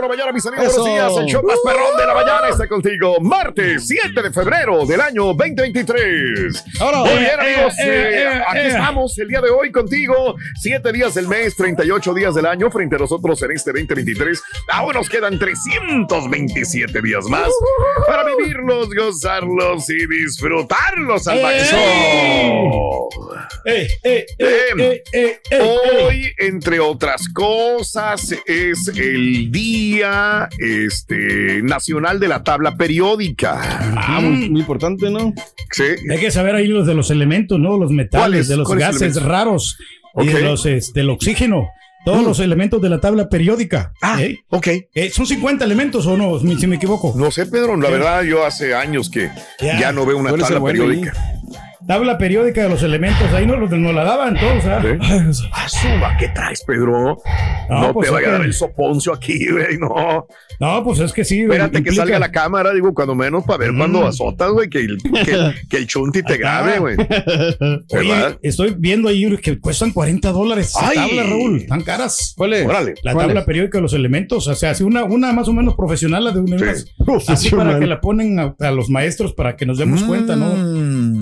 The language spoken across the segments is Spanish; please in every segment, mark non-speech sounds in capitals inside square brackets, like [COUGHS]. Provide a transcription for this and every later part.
Por la mañana, mis amigos, buenos días. El show más perrón de la mañana está contigo. Martes 7 de febrero del año 2023. Ahora, Muy eh, bien, amigos. eh, eh, eh, eh, aquí eh. estamos el día de hoy contigo. Siete días del mes, 38 días del año frente a nosotros en este 2023. Aún nos quedan 327 días más para vivirlos, gozarlos y disfrutarlos al máximo. Eh, eh, eh, eh, eh, eh, Hoy, entre otras cosas, es el Día este, Nacional de la Tabla Periódica. Ah, muy, muy importante, ¿no? Sí. Hay que saber ahí los de los elementos, ¿no? Los metales, de los ¿Cuáles gases elementos? raros y de los, este, del oxígeno. Todos Mm. los elementos de la tabla periódica. Ah, ¿eh? ok. Eh, ¿Son 50 elementos o no? Si me equivoco. No sé, Pedro, la ¿Qué? verdad yo hace años que Ya. ya no veo una tabla bueno periódica. Tabla periódica de los elementos. Ahí nos, los- nos la daban todos. ¿Sí? Ah, suba, ¿qué traes, Pedro? No, No, pues te vaya a dar que- el soponcio aquí, güey, no. No, pues es que sí. Espérate que salga la cámara, digo, cuando menos para ver cuando azotas, güey, que el, que, que el chunti te grabe, güey. [LAUGHS] Oye, estoy viendo ahí que cuestan 40 dólares. esa Ay. tabla, Raúl. Tan caras. ¿Cuál es? Órale. La ¿Cuál tabla es? periódica de los elementos, o sea, así una, una más o menos profesional, la de una Sí. así para que la ponen a, a los maestros para que nos demos cuenta, ¿no?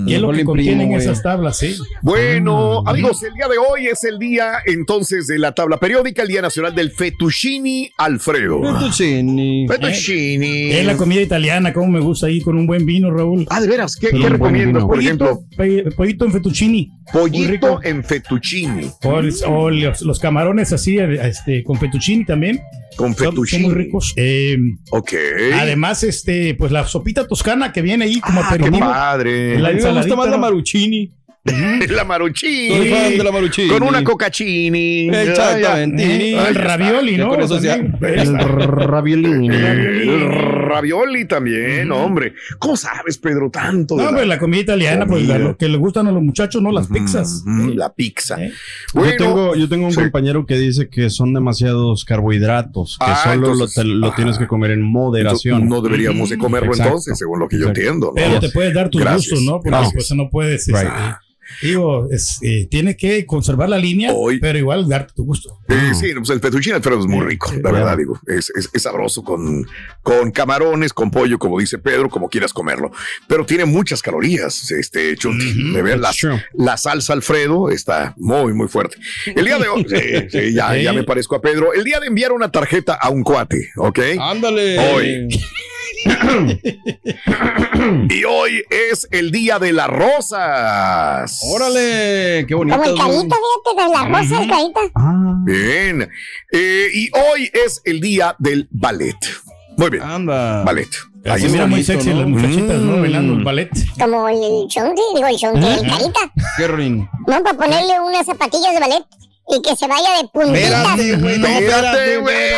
Y es lo que le contienen esas tablas, sí. Bueno, Mm. amigos, el día de hoy es el día entonces de la tabla periódica, el Día Nacional del Fettuccini Alfredo. Fettuccini. Fettuccini. Es la comida italiana, como me gusta ahí con un buen vino, Raúl. Ah, de veras, ¿qué, qué recomiendas, por ejemplo? Pollito en fettuccini. Pollito en fettuccini. O, o los, los camarones así, este, con fettuccini también. Con Son, son fettuccini. muy ricos. Eh, Ok. Además, este, pues la sopita toscana que viene ahí como ah, qué aperitivo. padre. La A mí me gusta más la maruchini. [LAUGHS] La maruchini. Soy fan de la maruchini. Con una cocachini. Exactamente. El ravioli, ¿no? con eso ya- raviolini. El ravioli también, hombre. ¿Cómo sabes, Pedro, tanto? No, la pues la comida italiana, pues lo que le gustan a los muchachos, no las pizzas. La pizza. ¿Eh? Bueno, yo tengo, yo tengo un sí. compañero que dice que son demasiados carbohidratos, que Ah, solo entonces- lo, te- lo ah. tienes que comer en moderación. No deberíamos de comerlo Exacto. entonces, según lo que yo entiendo. ¿no? Pero te puedes dar tus Gracias, gustos, ¿no? Porque pues no puedes. Digo, es, eh, tiene que conservar la línea, Hoy- pero igual darte tu gusto. Eh, sí, pues el fettuccine Alfredo es muy rico, la verdad, digo. Es, es- es sabroso con, con camarones, con pollo, como dice Pedro, como quieras comerlo. Pero tiene muchas calorías, este chunti. Ver, la, That's true. la salsa Alfredo está muy, muy fuerte. El día de hoy, [LAUGHS] sí, sí, ya, ya me parezco a Pedro. El día de enviar una tarjeta a un cuate, ¿ok? Ándale. Hoy. [LAUGHS] [COUGHS] Y hoy es el día de las rosas. Órale, qué bonito. Como el carito, fíjate, de la rosa, el carita. Bien. Eh, y hoy es el día del ballet. Muy bien. Anda. Ballet. Ahí mira muy sexy las muchachitas, ¿no? Mm. Bailando el ballet. Como el chonti, digo el chonti, el carita. Qué rin. No, para ponerle unas zapatillas de ballet y que se vaya de puntitas. Espérate, güey. No, espérate, güey.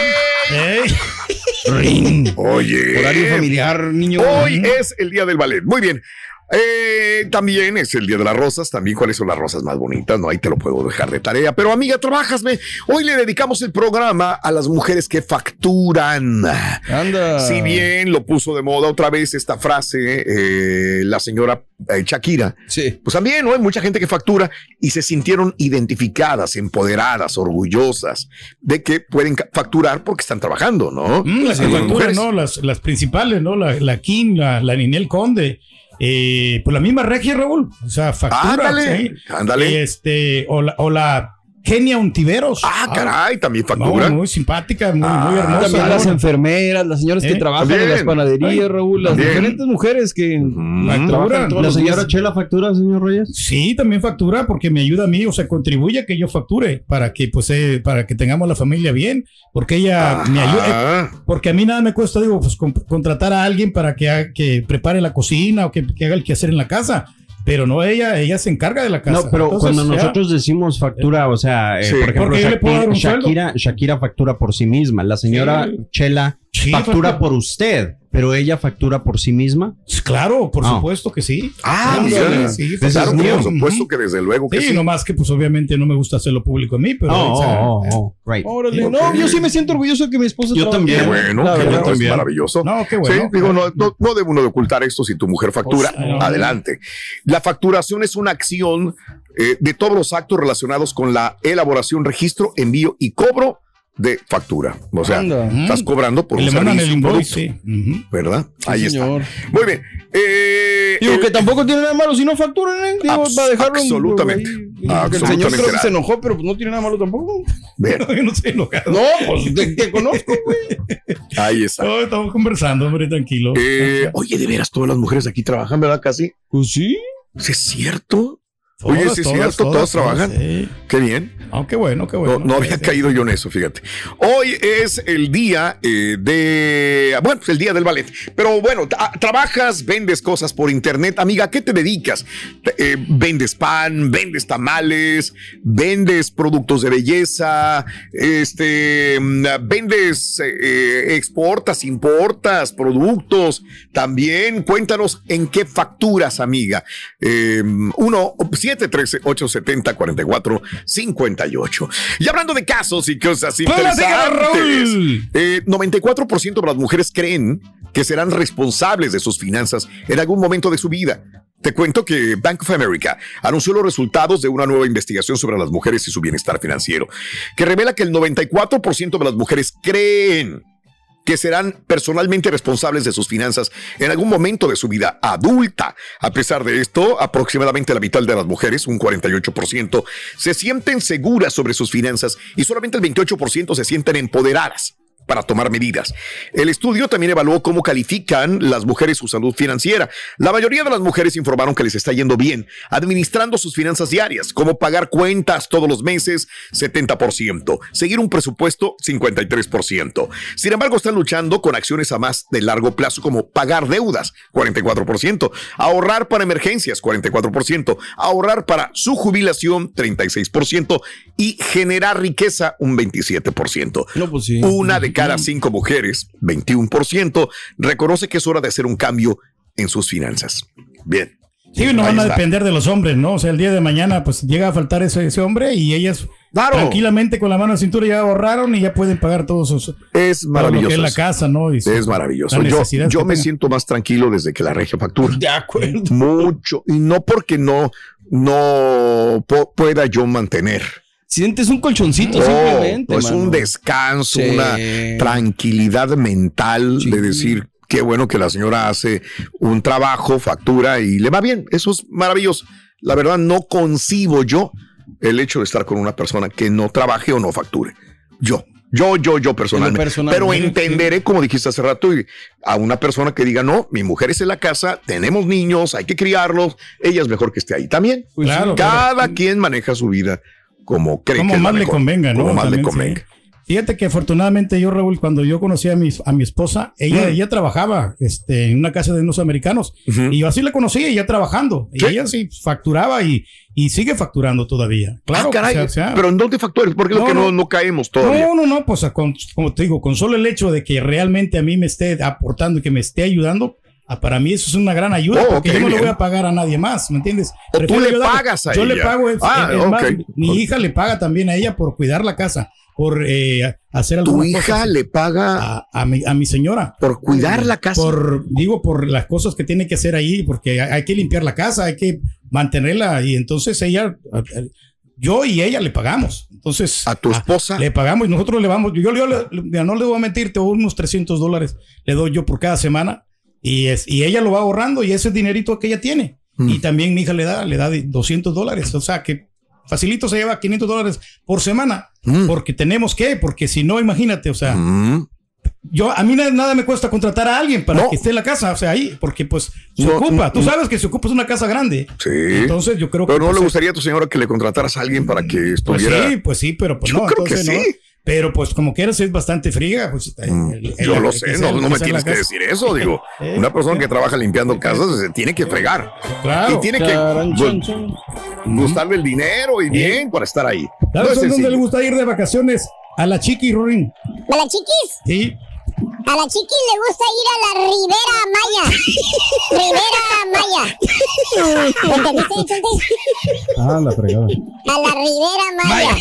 Ey, Rin. Oye. Horario familiar, niño. Hoy es el día del ballet. Muy bien. Eh, también es el Día de las Rosas. También, ¿cuáles son las rosas más bonitas? No, ahí te lo puedo dejar de tarea. Pero, amiga, trabajas. ve. Hoy le dedicamos el programa a las mujeres que facturan. Anda. Si bien lo puso de moda otra vez esta frase, eh, la señora eh, Shakira, Sí. pues también ¿no? hay mucha gente que factura y se sintieron identificadas, empoderadas, orgullosas de que pueden facturar porque están trabajando, ¿no? Mm, las que facturan. ¿no? Las, las principales, ¿no? La, la Kim, la, la Ninel Conde. Eh, pues la misma Regia, Raúl. O sea, factura. Ándale, ¿sí? ándale. Y Este, o la, o la Kenia Untiveros. Ah, caray, también No, facturan. muy simpática, muy, Ah, muy hermosa. También las ¿no? enfermeras, las señoras que ¿Eh? trabajan También. en las panaderías, Raúl, las También. diferentes mujeres que Facturan. ¿La señora. Chela factura, señor Reyes? Sí, también factura porque me ayuda a mí, o sea, contribuye a que yo facture para que, pues, eh, para que tengamos la familia bien, porque ella me ayuda. eh, Ajá. porque a mí nada me cuesta, digo, pues con- contratar a alguien para que, que prepare la cocina o que, que haga el quehacer en la casa. Pero no ella, ella se encarga de la casa. No, pero Entonces, cuando ya, nosotros decimos factura, o sea, eh, Sí. por ejemplo, Shakira. Shakira, Shakira factura por sí misma. La señora Sí. Chela Sí, factura por usted, pero ella factura por sí misma. pues, Claro, por Ah. supuesto que sí. Ah, Claro, mira. sí, Ese Claro, es por supuesto que desde luego que Sí, sí. nomás que pues obviamente no me gusta hacerlo público a mí, pero Oh, o sea, oh, oh, right. Órale, no, yo sí me siento orgulloso de que mi esposa Yo también. Qué bueno, qué bueno, es también. maravilloso. No, qué Sí, bueno. digo, no, no, no debe uno de ocultar esto si tu mujer factura. Pues, no. adelante. La facturación es una acción eh, de todos los actos relacionados con la elaboración, registro, envío y cobro de factura. O sea, Anda. estás cobrando por un le mandan el servicio, un invoice, producto, sí. ¿verdad? Sí, Ahí señor. está. Muy bien. Eh, Digo el- que tampoco tiene nada malo si no facturan, ¿eh? Digo, Abs- para dejarlo. en- absolutamente. Porque El Absolutamente señor creo que se enojó, pero pues no tiene nada malo tampoco. bien, [LAUGHS] Yo no sé enojado. No, pues te, te conozco, güey. ahí está. No, estamos conversando, hombre, tranquilo. Eh, oye, de veras, todas las mujeres aquí trabajan, ¿verdad? Casi. Pues sí. ¿Sí es cierto? Oye, sí es cierto, todas trabajan. sí. Qué bien. Ah, qué bueno, qué bueno. No, no había caído yo en eso, fíjate. Hoy es el día eh, de, bueno, el día del ballet. Pero bueno, tra- trabajas, vendes cosas por internet. Amiga, ¿a qué te dedicas? Eh, ¿Vendes pan? ¿Vendes tamales? ¿Vendes productos de belleza? Este, mm, ¿vendes, eh, exportas, importas productos? También cuéntanos en qué facturas, amiga. Eh, 1 713 870 44 58. Y hablando de casos y cosas interesantes, eh, 94% de las mujeres creen que serán responsables de sus finanzas en algún momento de su vida. Te cuento que Bank of America anunció los resultados de una nueva investigación sobre las mujeres y su bienestar financiero, que revela que el 94% de las mujeres creen que serán personalmente responsables de sus finanzas en algún momento de su vida adulta. A pesar de esto, aproximadamente la mitad de las mujeres, un 48%, se sienten seguras sobre sus finanzas y solamente el 28% se sienten empoderadas para tomar medidas. El estudio también evaluó cómo califican las mujeres su salud financiera. La mayoría de las mujeres informaron que les está yendo bien administrando sus finanzas diarias, como pagar cuentas todos los meses, 70%, seguir un presupuesto, 53%. Sin embargo, están luchando con acciones a más de largo plazo como pagar deudas, 44%, ahorrar para emergencias, 44%, ahorrar para su jubilación, 36% y generar riqueza, un 27%. No, pues sí. Una de cada cinco mujeres, 21%, reconoce que es hora de hacer un cambio en sus finanzas. Bien. Sí, no van a depender de los hombres, ¿no? O sea, el día de mañana, pues llega a faltar ese, ese hombre y ellas tranquilamente con la mano en la cintura ya ahorraron y ya pueden pagar todos sus. Es lo maravilloso. que es la eso. casa, ¿no? Y su- Es maravilloso. Yo, me siento más tranquilo desde que la regia factura. De acuerdo. Mucho. Y no porque no, no pueda yo mantener. Sientes un colchoncito No, simplemente. es mano. un descanso, Sí. una tranquilidad mental Sí. de decir qué bueno que la señora hace un trabajo, factura y le va bien. Eso es maravilloso. La verdad, no concibo yo el hecho de estar con una persona que no trabaje o no facture. Yo. Yo, yo, yo personalmente. personal, Pero sí, entenderé, como dijiste hace rato, y a una persona que diga, no, mi mujer es en la casa, tenemos niños, hay que criarlos, ella es mejor que esté ahí también. Pues. Claro, Cada quien maneja su vida como cree como que más le mejor, convenga, ¿no? Como más le También, convenga. sí. Fíjate que afortunadamente yo, Raúl, cuando yo conocí a mi, a mi esposa, ella, Mm. ella trabajaba este, en una casa de unos americanos Ujú. y yo así la conocí, ella trabajando. Y Sí. ella sí facturaba y, y sigue facturando todavía. Claro, Ah, caray, o sea, o sea, pero ¿en dónde factores? Porque es lo No, que no, no. no caemos todavía. No, no, no, pues con- como te digo, con solo el hecho de que realmente a mí me esté aportando y que me esté ayudando, ah, para mí eso es una gran ayuda, Oh, porque yo no le bien. voy a pagar a nadie más, ¿me entiendes? O tú le yo pagas a Yo le ella. pago, es- Ah, es más, ok. mi hija le paga también a ella por cuidar la casa, por eh, hacer Tu algunas hija le paga a, a mi, a mi señora. por cuidar la casa. Por, digo, por las cosas que tiene que hacer ahí, porque hay, hay que limpiar la casa, hay que mantenerla y entonces ella, yo y ella le pagamos. Entonces, a tu esposa. le pagamos y nosotros le vamos, yo, yo le- no le voy a mentir, te doy unos 300 dólares, le doy yo por cada semana y, es, y ella lo va ahorrando y ese es dinerito que ella tiene. Mm. Y también mi hija le da, le da de 200 dólares, o sea que facilito se lleva 500 dólares por semana, Mm. porque tenemos que, porque si no, imagínate, o sea, Mm. yo, a mí nada, nada me cuesta contratar a alguien para No. que esté en la casa, o sea, ahí, porque pues se No, ocupa. no, Tú sabes que se ocupa es una casa grande. Sí. Entonces yo creo Pero que. no pues, le gustaría a tu señora que le contrataras a alguien para que Pues estuviera. sí, pues sí, pero pues Yo no. creo que sí. ¿No? Pero pues como quieras es bastante fría. Pues, eh, Mm, el- Yo el- lo sé, no, no me tienes que decir eso, [LAUGHS] digo. Eh, Una persona que trabaja limpiando casas se tiene que fregar. Claro. Y tiene que Charan, gu- chan, chan. gustarle el dinero y bien para estar ahí. No ¿Sabes es dónde le gusta ir de vacaciones? A la chiqui. ¿A la chiquis? Sí. A la chiquis le gusta ir a la Ribera Maya. Ribera Maya. [LAUGHS] Ah, la fregada. A la Ribera Maya.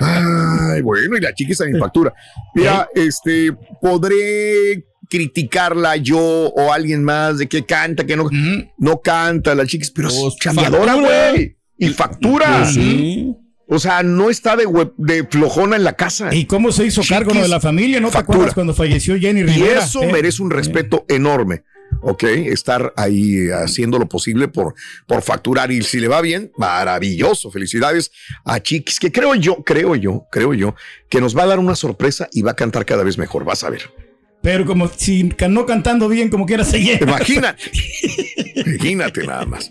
Ay, bueno, y la chiquis a mi factura. Mira, este, podré criticarla yo o alguien más de que canta, que no, no canta la chiquis, pero es Pues, chambeadora, güey. Y factura. Pues sí. O sea, no está de, hue- de flojona en la casa. ¿Y cómo se hizo cargo de la familia? ¿No te factura. acuerdas cuando falleció Jenny Y Rivera? eso Eh, merece un respeto enorme. ¿Ok? Estar ahí haciendo lo posible por, por facturar. Y si le va bien, maravilloso. Felicidades a Chiquis, que creo yo, creo yo, creo yo, que nos va a dar una sorpresa y va a cantar cada vez mejor. Vas a ver. Pero como si no cantando bien, como quiera se. Imagínate. [LAUGHS] Imagínate nada más.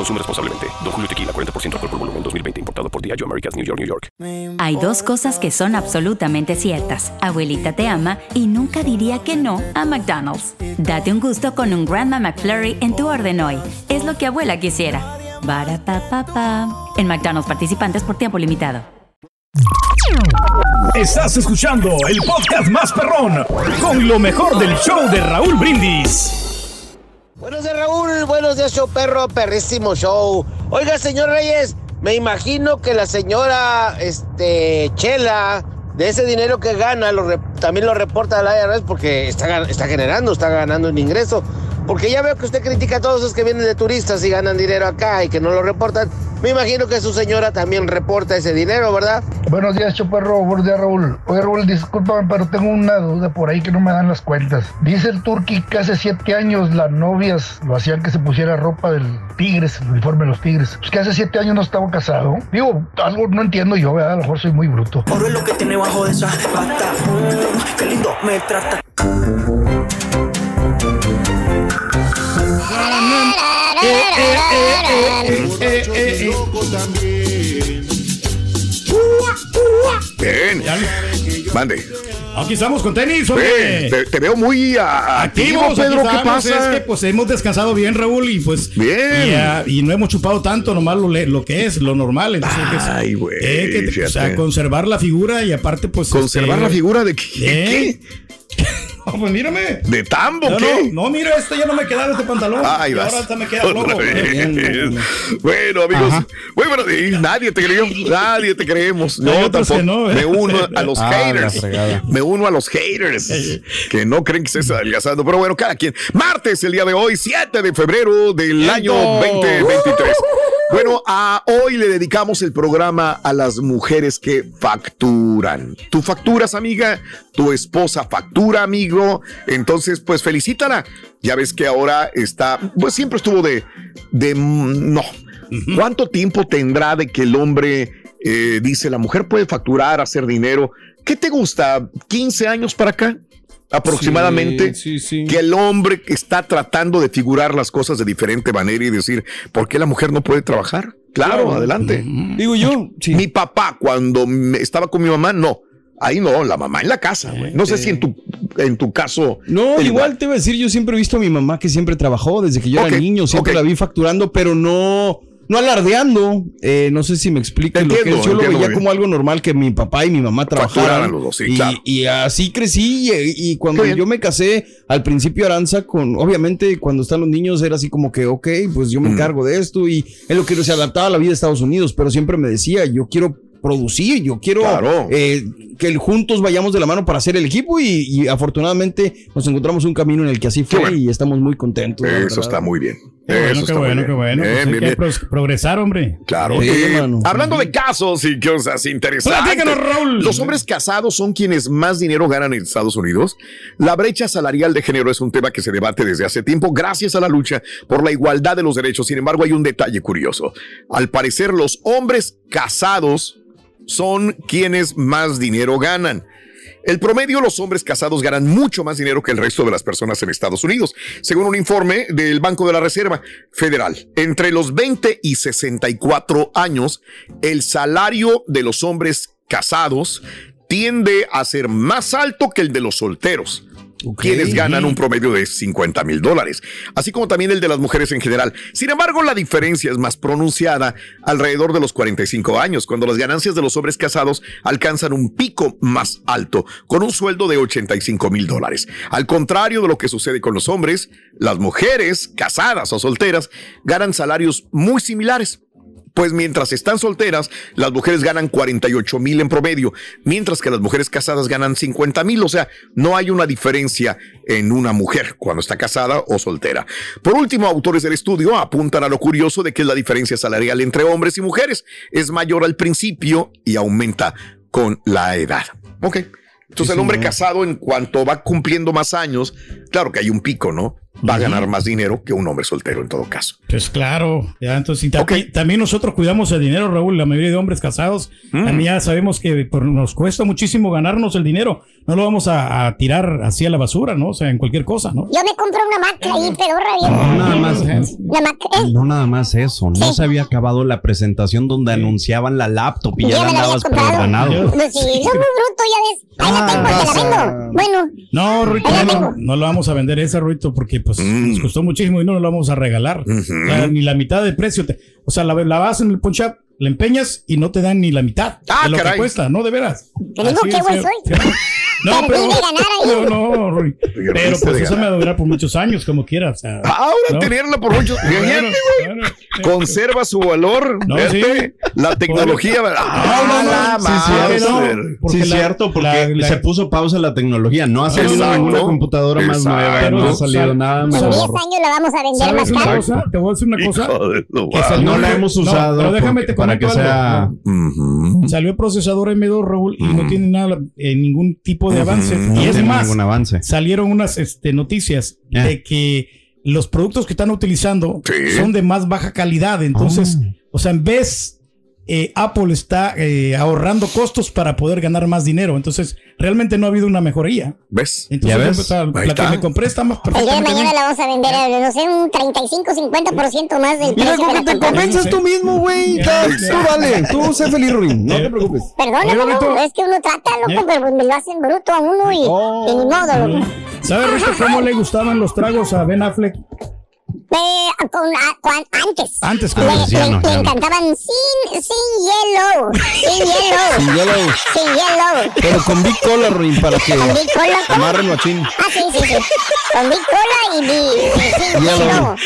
Consume responsablemente. Don Julio Tequila, 40% alcohol por volumen, 2020. Importado por Diageo Americas, New York, New York. Hay dos cosas que son absolutamente ciertas. Abuelita te ama y nunca diría que no a McDonald's. Date un gusto con un Grandma McFlurry en tu orden hoy. Es lo que abuela quisiera. Barapapapa. En McDonald's participantes por tiempo limitado. Estás escuchando el podcast más perrón con lo mejor del show de Raúl Brindis. Buenos días, Raúl. Buenos días, show perro, perrísimo show. Oiga, señor Reyes, me imagino que la señora este, Chela, de ese dinero que gana, lo re- también lo reporta a la IRS porque está, está generando, está ganando un ingreso. Porque ya veo que usted critica a todos esos que vienen de turistas y ganan dinero acá y que no lo reportan. Me imagino que su señora también reporta ese dinero, ¿verdad? Buenos días, Choperro. Buenos días, Raúl. Oye, Raúl, discúlpame, pero tengo una duda por ahí que no me dan las cuentas. Dice el Turqui que hace siete años las novias lo hacían que se pusiera ropa del Tigres, el uniforme de los Tigres. Pues que hace siete años no estaba casado. Digo, algo no entiendo yo, ¿verdad? A lo mejor soy muy bruto. Oro es lo que tiene bajo de esa pata. Mm, qué lindo me trata. Bien. Mande. Aquí estamos con tenis, hombre. te, te veo muy ah, activo, Pedro. ¿Qué pasa? Es que pues hemos descansado bien, Raúl, y pues. Bien. Y, ah, y no hemos chupado tanto, nomás lo, lo que es, lo normal. Entonces, que es- Ay, güey, eh, o sea, fíjate. conservar la figura y aparte, pues. ¿Conservar este, la figura de qué? ¿eh? No, pues mírame. ¿De tambo No, qué? no, no, mira, este ya no me quedaba este pantalón. Ay, y vas. ahora hasta me queda vez. Bueno, amigos, muy buenos días. Nadie te creyó, nadie te creemos. No, tampoco. no, ¿eh? Me uno a los [LAUGHS] Ah, haters. Me uno a los haters que no creen que estés adelgazando. Pero bueno, cada quien. Martes, el día de hoy, 7 de febrero del año 2023. Bueno, a hoy le dedicamos el programa a las mujeres que facturan. Tú facturas, amiga, tu esposa factura, amigo. Entonces, pues felicítala. Ya ves que ahora está, pues siempre estuvo de, de no. ¿Cuánto tiempo tendrá de que el hombre eh, dice la mujer puede facturar, hacer dinero? ¿Qué te gusta? ¿15 años para acá? Aproximadamente que el hombre está tratando de figurar las cosas de diferente manera y decir, ¿por qué la mujer no puede trabajar? Claro, Claro. adelante. Digo yo, Mi papá, cuando estaba con mi mamá, no. Ahí no, la mamá en la casa, güey. No sé si en tu, en tu caso. No, igual te iba a decir, yo siempre he visto a mi mamá que siempre trabajó desde que yo era niño, siempre la vi facturando, pero no, no alardeando. Eh, no sé si me. Entiendo, lo que es. Yo lo veía como algo normal que mi papá y mi mamá trabajaran. Facturaran los dos, sí, y, claro. y así crecí. Y, y cuando yo me casé, al principio Aranza, con, obviamente cuando están los niños era así como que, ok, pues yo me Mm. encargo de esto y en lo que se adaptaba a la vida de Estados Unidos, pero siempre me decía, yo quiero producir, yo quiero Claro. eh, que juntos vayamos de la mano para hacer el equipo y, y afortunadamente nos encontramos un camino en el que así fue y estamos muy contentos. Eso está muy bien. Qué bueno, Eso qué bueno, qué bueno. Bien, Pues bien, bien. progresar, hombre. Claro. Eh, hablando de casos y cosas interesantes. Raúl. Los hombres casados son quienes más dinero ganan en Estados Unidos. La brecha salarial de género es un tema que se debate desde hace tiempo gracias a la lucha por la igualdad de los derechos. Sin embargo, hay un detalle curioso. Al parecer, los hombres casados son quienes más dinero ganan. El promedio, los hombres casados ganan mucho más dinero que el resto de las personas en Estados Unidos, según un informe del Banco de la Reserva Federal. Entre los 20 y 64 años, el salario de los hombres casados tiende a ser más alto que el de los solteros. Quienes ganan un promedio de 50 mil dólares, así como también el de las mujeres en general. Sin embargo, la diferencia es más pronunciada alrededor de los 45 años, cuando las ganancias de los hombres casados alcanzan un pico más alto, con un sueldo de 85 mil dólares. Al contrario de lo que sucede con los hombres, las mujeres casadas o solteras ganan salarios muy similares. Pues mientras están solteras, las mujeres ganan 48 mil en promedio, mientras que las mujeres casadas ganan 50 mil. O sea, no hay una diferencia en una mujer cuando está casada o soltera. Por último, autores del estudio apuntan a lo curioso de que la diferencia salarial entre hombres y mujeres es mayor al principio y aumenta con la edad. Ok. Entonces, el hombre casado, en cuanto va cumpliendo más años, claro que hay un pico, ¿no? Va a ganar más dinero que un hombre soltero en todo caso. Pues claro, ya entonces y también, también nosotros cuidamos el dinero, Raúl, la mayoría de hombres casados, Mm. también ya sabemos que por- nos cuesta muchísimo ganarnos el dinero, no lo vamos a, a tirar así a la basura, ¿no? O sea, en cualquier cosa, ¿no? Yo me compré una Mac ahí, pedorra, bien. No nada más, La Mac, ¿eh? no nada más eso. No se había acabado la presentación donde anunciaban la laptop y ya, Ya la la andabas preordenado. Pues sí, soy muy bruto, ya ves. Ahí la tengo, te la vendo. Bueno, No, Ruito, no, no, no lo vamos a vender esa, Ruito, porque pues Mm. nos costó muchísimo y no lo vamos a regalar. O sea, ni la mitad de precio. te- o sea, la, la vas en el punch up, la empeñas y no te dan ni la mitad Ah, de lo caray. que cuesta, ¿no? De veras. te digo Así qué es, güey sí, soy. No, pero, ahí. no, Rui. [LAUGHS] Pero pues eso me va a durar por muchos años, como quiera. O sea, Ahora ¿no? tenerla por muchos. Bueno, bueno. Conserva su valor. No, sí. La tecnología. Ah, No, no, la no, sí, sí, madre. no. Porque sí, es la- cierto, porque la- la- se puso pausa la tecnología. No ha salido Exacto. ninguna computadora más Exacto. nueva. Pero no ha sal- salido nada en 10 mejor. años la vamos a vender más ¿Sabes una caro. cosa? Te voy a decir una cosa. Que No la hemos no, usado pero déjame porque- te para que sea-. Salió el procesador M2, Raúl, y no tiene nada, eh, ningún tipo de avance. No Y es más, ningún avance. salieron unas este, noticias de que los productos que están utilizando Sí. son de más baja calidad. Entonces, Ah. o sea, en vez eh, Apple está eh, ahorrando costos para poder ganar más dinero. Entonces, realmente no ha habido una mejoría. ¿Ves? Entonces, Ahí la está. que me compré está más El día de perfectamente mañana bien. la vamos a vender, a, no sé, un 35-50% más del Mira, precio con que te convences tú mismo, güey. Tú vale, tú sé feliz, Ruin. No te preocupes. Perdóname, es que uno trata, loco, pero pues me lo hacen bruto a uno y, y ni modo, loco. ¿Sabe, Rito, cómo le gustaban los tragos a Ben Affleck? Eh, con, a- cuan- antes. Antes, Le, como le- decía, no, le ya no. encantaban sin, sin hielo. Sin hielo. [LAUGHS] Sin hielo. Sin hielo. Pero con Big Cola, Ruin, para que Con Big Cola. ¿cómo? amarren machín. Ah, sí, sí, sí. Con Big Cola y, mi- y sin Hielo. hielo.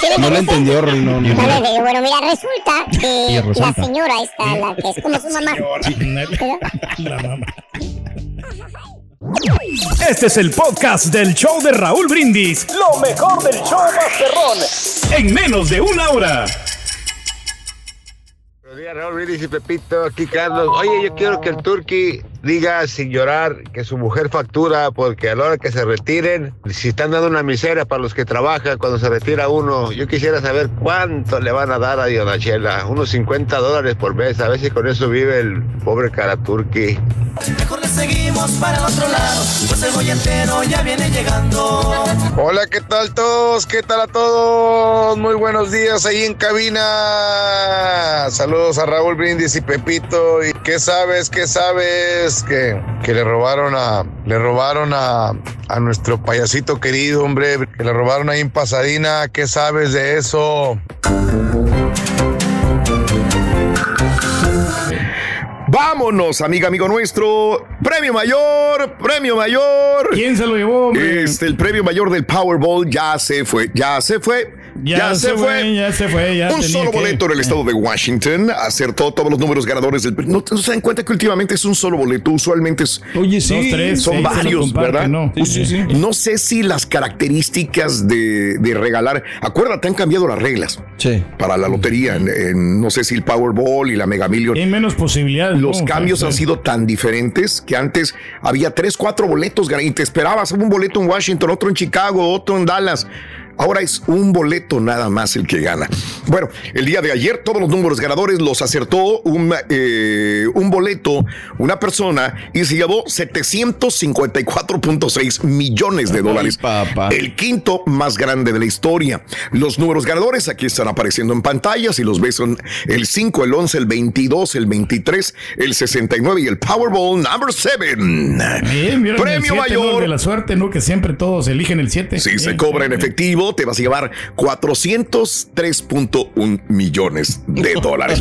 ¿Sí me No le entendiste? entendió, Ruin. No, No no. le entendí. Bueno, mira, resulta que la señora esta, la que es como su mamá. [LAUGHS] La mamá. Este es el podcast del show de Raúl Brindis. Lo mejor del show Masterrón. En menos de una hora. Buenos días, Raúl Brindis y Pepito, aquí Carlos. Oye, yo quiero que el Turqui diga sin llorar que su mujer factura porque a la hora que se retiren, si están dando una miseria para los que trabajan cuando se retira uno, yo quisiera saber cuánto le van a dar a Dionachela, unos 50 dólares por mes, a ver si con eso vive el pobre Karaturki. Mejor le seguimos para el otro lado, pues el entero ya viene llegando. Hola, ¿qué tal todos? ¿Qué tal a todos? Muy buenos días ahí en cabina. Saludos a Raúl Brindis y Pepito. ¿Y qué sabes? ¿Qué sabes? Que, que le robaron a le robaron a, a nuestro payasito querido, hombre, que le robaron ahí en Pasadena. ¿Qué sabes de eso? Vámonos, amiga, amigo nuestro. Premio mayor, premio mayor. ¿Quién se lo llevó? hombre? Este, el premio mayor del Powerball ya se fue, ya se fue. Ya, se, fue, ya se fue. Ya un solo que- boleto en el estado de Washington acertó todos los números ganadores del no, ¿no se dan cuenta que últimamente es un solo boleto usualmente es Oye, sí. Dos, tres, son varios verdad ¿no? Pues, Sí, sí, sí. no sé si las características de, de regalar acuérdate han cambiado las reglas Sí. para la lotería en- en- no sé si el Powerball y la Mega Million Hay menos posibilidades. los cambios han sido tan diferentes que antes había tres, cuatro boletos y te esperabas un boleto en Washington, otro en Chicago, otro en Dallas. Ahora es un boleto nada más el que gana. Bueno, el día de ayer todos los números ganadores los acertó un, eh, un boleto, una persona, y se llevó 754.6 millones de dólares. papá. El quinto más grande de la historia. Los números ganadores aquí están apareciendo en pantalla. Si los ves son el 5, el 11, el 22, el 23, el 69 y el Powerball number 7. Bien, vieron el Premio siete, ¿no? mayor. De la suerte, ¿no? Que siempre todos eligen el 7. Si se cobra en efectivo, te vas a llevar 403.1 millones de [LAUGHS] dólares.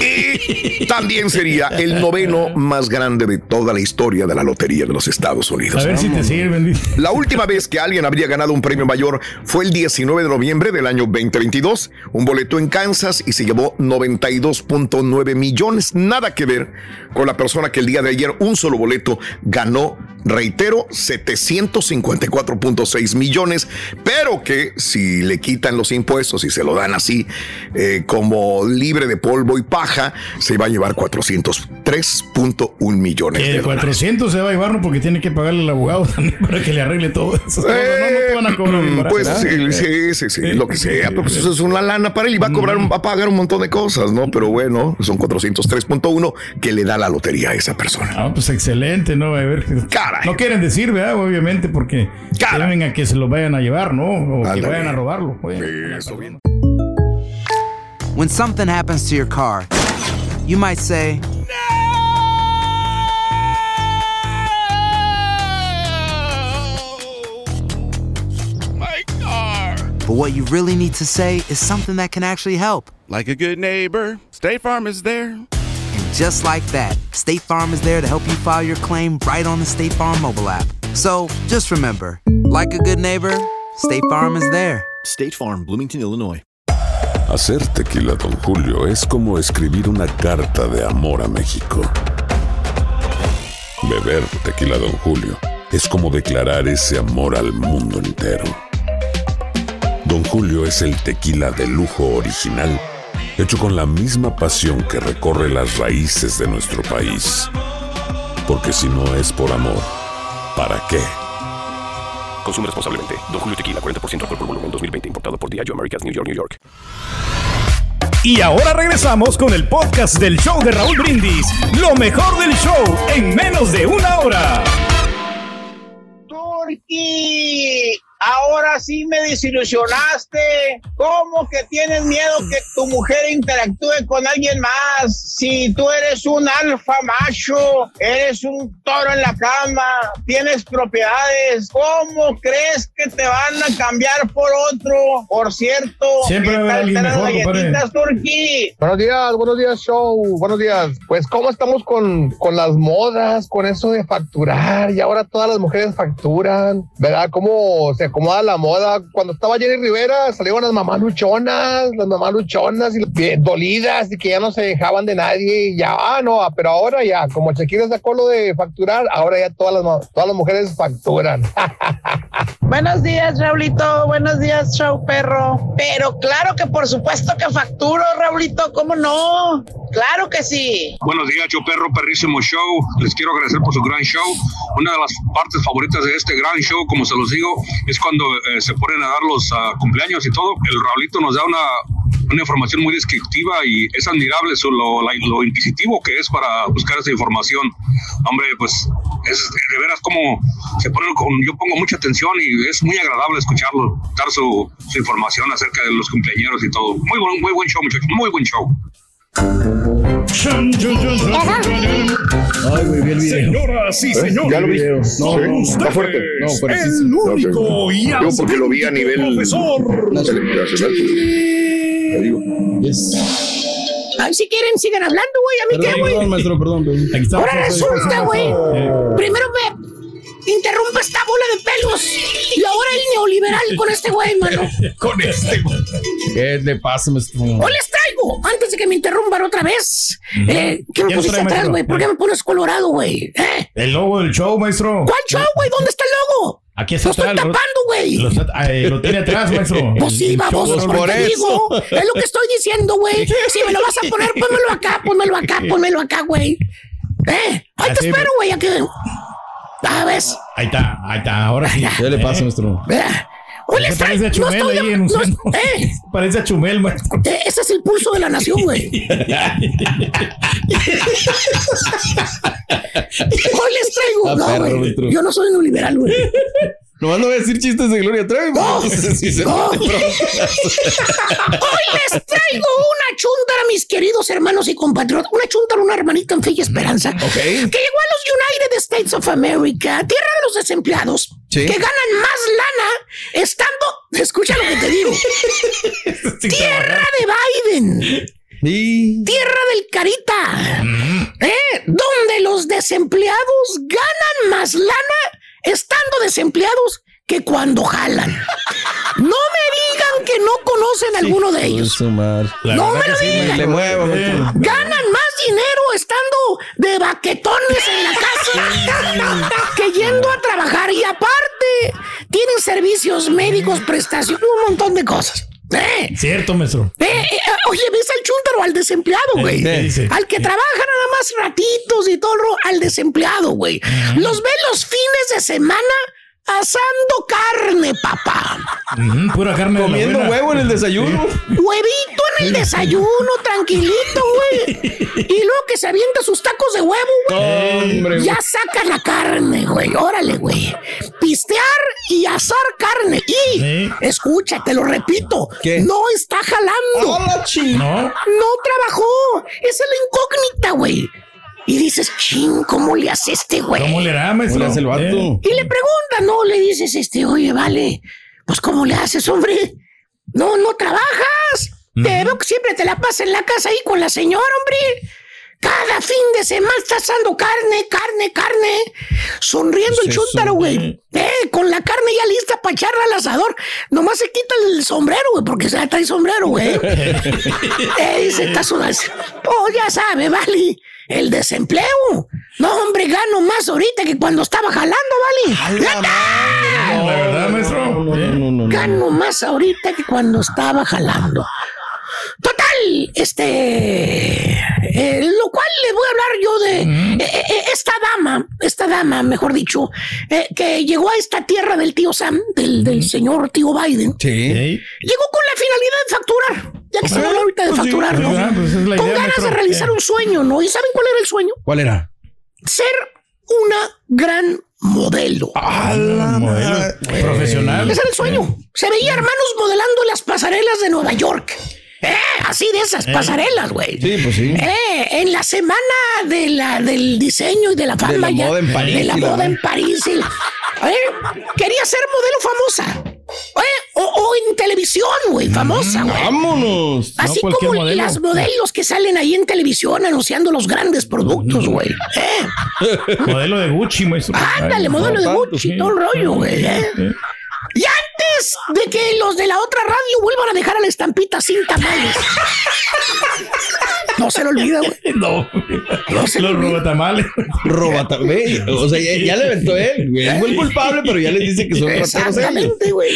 y también sería el noveno más grande de toda la historia de la lotería de los Estados Unidos. A ver si te sirven. La última vez que alguien habría ganado un premio mayor fue el 19 de noviembre del año 2022, un boleto en Kansas y se llevó 92.9 millones. Nada que ver con la persona que el día de ayer un solo boleto ganó, reitero, 754.6 millones, pero que si le quitan los impuestos y se lo dan así eh, como libre de polvo y paja, se va a llevar 403.1 millones Que de el dólares. 400 se va a llevar ¿no? porque tiene que pagarle al abogado [LAUGHS] también para que le arregle todo eso. No, no, no, no te van a cobrar. Pues sí, sí, sí, sí, lo que sea, pero pues eso es una lana para él y va a cobrar, va a pagar un montón de cosas, ¿no? Pero bueno, son 403.1 que le da la lotería a esa persona. Ah, pues excelente, ¿no? A ver, Caray. no quieren decir, ¿verdad? Obviamente, porque temen a que se lo vayan a llevar, ¿no? O que Ándale. vayan a robarlo. Eso bien. When something happens to your car, you might say, My car. but what you really need to say is something that can actually help. Like a good neighbor, State Farm is there. Just like that, State Farm is there to help you file your claim right on the State Farm mobile app. So just remember, like a good neighbor, State Farm is there. State Farm, Bloomington, Illinois. Hacer tequila, Don Julio, es como escribir una carta de amor a México. Beber tequila, Don Julio, es como declarar ese amor al mundo entero. Don Julio es el tequila de lujo original, hecho con la misma pasión que recorre las raíces de nuestro país. Porque si no es por amor, ¿para qué? Consume responsablemente. Don Julio Tequila, 40% alcohol por volumen, 2020. Importado por Diageo Americas, New York, New York. Y ahora regresamos con el podcast del show de Raúl Brindis. Lo mejor del show en menos de una hora. Turki, ahora sí me desilusionaste. ¿Cómo que tienes miedo que tu mujer interactúe con alguien más? Si tú eres un alfa macho, eres un toro en la cama, tienes propiedades, ¿cómo crees que te van a cambiar por otro? Por cierto, Siempre ¿qué va a alguien mejor, galletitas, Turki? Buenos días, buenos días, show. Buenos días. Pues, ¿cómo estamos con, con las modas, con eso de facturar? Y ahora todas las mujeres facturan, ¿verdad? ¿Cómo se acomoda la moda? Cuando estaba Jenny Rivera, salieron las mamás luchonas, las mamás luchonas y dolidas y que ya no se dejaban de nadie. Y ya, ah, no, pero ahora ya, como Shakira sacó lo de facturar, ahora ya todas las, todas las mujeres facturan. [LAUGHS] Buenos días, Raulito. Buenos días, show perro. Pero claro que por supuesto que facturo, Raulito. ¿Cómo no? Claro que sí. Buenos días, yo perro, perrísimo show. Les quiero agradecer por su gran show. Una de las partes favoritas de este gran show, como se los digo, es cuando eh, se ponen a dar los ah, cumpleaños y todo. El Raulito nos da una, información muy descriptiva y es admirable su- lo, inquisitivo que es para buscar esa información. Hombre, pues es de veras como se pone con, yo pongo mucha atención y es muy agradable escucharlo, dar su, su información acerca de los cumpleaños y todo. Muy buen, muy buen show, muchachos, muy buen show. Ay, güey, vi el video. Señoras y ¿Eh? señores, Ya lo vi. No, no, está fuerte. No, fuertísimo. el No, único y Yo porque lo vi a nivel profesor. internacional. Te digo. Ay, si quieren, sigan hablando, güey. ¿A mí qué, güey? perdón, maestro, perdón. Ahora resulta, güey. Primero me interrumpe esta bola de pelos. Y ahora el neoliberal con este güey, mano. [LAUGHS] Con este, güey. ¿Qué le pasa, maestro? Hoy les traigo, antes de que me interrumpan otra vez. Eh, ¿Qué me ¿Qué nos pusiste trae, atrás, güey? ¿Por qué me pones colorado, güey? ¿Eh? El logo del show, maestro. ¿Cuál show, güey? ¿Dónde está el logo? Aquí está Lo estoy tapando, güey. Lo, eh, tiene atrás, [LAUGHS] maestro. Pues sí, show, por te digo. Es lo que estoy diciendo, güey. Si me lo vas a poner, pónmelo acá, pónmelo acá, pónmelo acá, güey. ¿Eh? Ahí te espero, güey, a que... Ah, ¿ves? Ahí está, ahí está, ahora sí. ¿Qué le pasa, maestro? Mira. Hoy les Se parece a traigo- no Chumel estoy- ahí no- enunciando. ¿eh? [LAUGHS] Parece a Chumel, maestro. Eh, Ese es el pulso de la nación, güey. [LAUGHS] [LAUGHS] Hoy les traigo. Ah, no, perro, güey. Yo no soy neoliberal, güey. Nomás no voy a decir chistes de Gloria Trevi. Si se puede, pero- Hoy les traigo una chuntara, mis queridos hermanos y compatriotas. Una chuntara, una hermanita en fe y esperanza. Ok. Que llegó a los United States of America, tierra de los desempleados. Sí. Que ganan más lana estando. Escucha lo que te digo. [LAUGHS] tierra de Biden. Sí. Tierra del Carita, ¿eh? donde los desempleados ganan más lana estando desempleados que cuando jalan. No me digan que no conocen a alguno de ellos. No me lo digan. Muevo. Ganan más dinero estando de baquetones en la casa [LAUGHS] que yendo a trabajar. Y aparte, tienen servicios médicos, prestaciones, un montón de cosas. ¿Eh? Cierto, maestro. Eh, eh, oye, ves al chúntaro, al desempleado, güey. Al que trabaja nada más ratitos y todo, al desempleado, güey. Los ve los fines de semana asando carne, papá. Pura carne de la Comiendo buena. huevo en el desayuno. Huevito en el desayuno, tranquilito, güey. Y luego que se avienta sus tacos de huevo, güey. Hombre, Ya saca la carne, güey. Órale, güey. Pistear y asar carne. Y, Sí. escucha, te lo repito, ¿Qué? no está jalando. ¡Hola, ching! No. No trabajó. Esa es la incógnita, güey. Y dices, ching, ¿cómo le hace este güey? ¿Cómo le hará, ¿Cómo maestro? le hace el vato? Eh, Y le pregunta, no, le dices, este, oye, vale, pues ¿cómo le haces, hombre? No, no trabajas. Te veo que siempre te la pasas en la casa ahí con la señora, hombre. Cada fin de semana estás asando carne, carne, carne. Sonriendo el Pues chúntaro, güey. Eh, con la carne ya lista para echarla al asador. Nomás se quita el sombrero, güey, porque se trae sombrero, güey. [LAUGHS] eh, dice, está sudando. Oh, ya sabe, vale. El desempleo. No, hombre, gano más ahorita que cuando estaba jalando, vale. La verdad, maestro. No, no, no, no. Gano más ahorita que cuando estaba jalando. Este. eh, lo cual le voy a hablar yo de eh, eh, esta dama, esta dama, mejor dicho, eh, que llegó a esta tierra del tío Sam, del, del señor tío Biden. Sí. Llegó con la finalidad de facturar. Ya que se habla ahorita de pues sí, facturar, ¿no? pues, ah, pues es la Con ganas de realizar un sueño, ¿no? ¿Y saben cuál era el sueño? ¿Cuál era? Ser una gran modelo. modelo profesional. Ese era el sueño. Se veía hermanos modelando las pasarelas de Nueva York. Eh, así de esas pasarelas, güey. Sí, pues sí. Eh, en la semana de la, del diseño y de la fama la ya, moda en París de la la- moda en París. y la- eh, quería ser modelo famosa. Eh, o, o en televisión, güey, famosa, güey. Vámonos. Así como modelo. las modelos que salen ahí en televisión anunciando los grandes productos, güey. Eh, [LAUGHS] Modelo de Gucci, maestro. ándale, modelo de Gucci, todo el rollo, güey. Y antes de que los de la otra radio vuelvan a dejar a la estampita sin tamales. No se lo olvida, güey. No. No se Los robatamales. Robata, güey. O sea, ya, ya le aventó él. güey. Fue el culpable, pero ya les dice que son rateros. Exactamente, güey.